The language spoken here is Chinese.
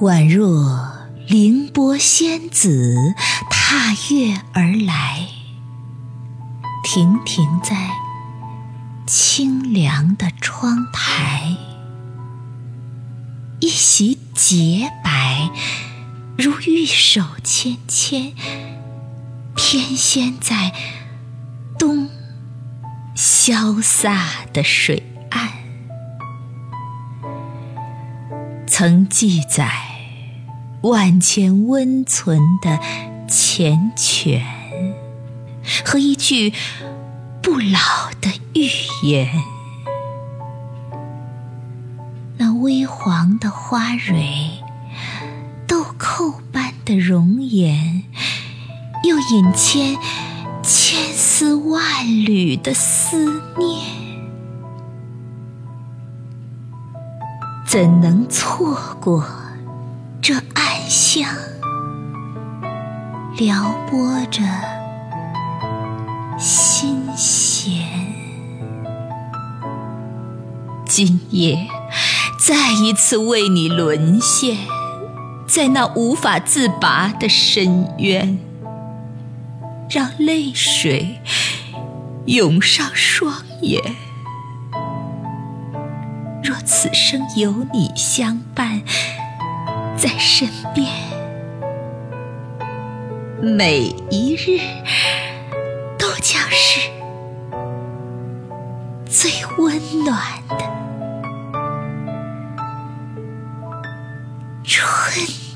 宛若凌波仙子踏月而来，亭亭在清凉的窗台，一袭洁白，如玉手纤纤，翩跹在东潇洒的水岸，曾记载。万千温存的缱绻，和一句不老的预言。那微黄的花蕊，豆蔻般的容颜，又引牵千丝万缕的思念，怎能错过这暗？香撩拨着心弦，今夜再一次为你沦陷在那无法自拔的深渊，让泪水涌上双眼。若此生有你相伴。在身边，每一日都将是最温暖的春。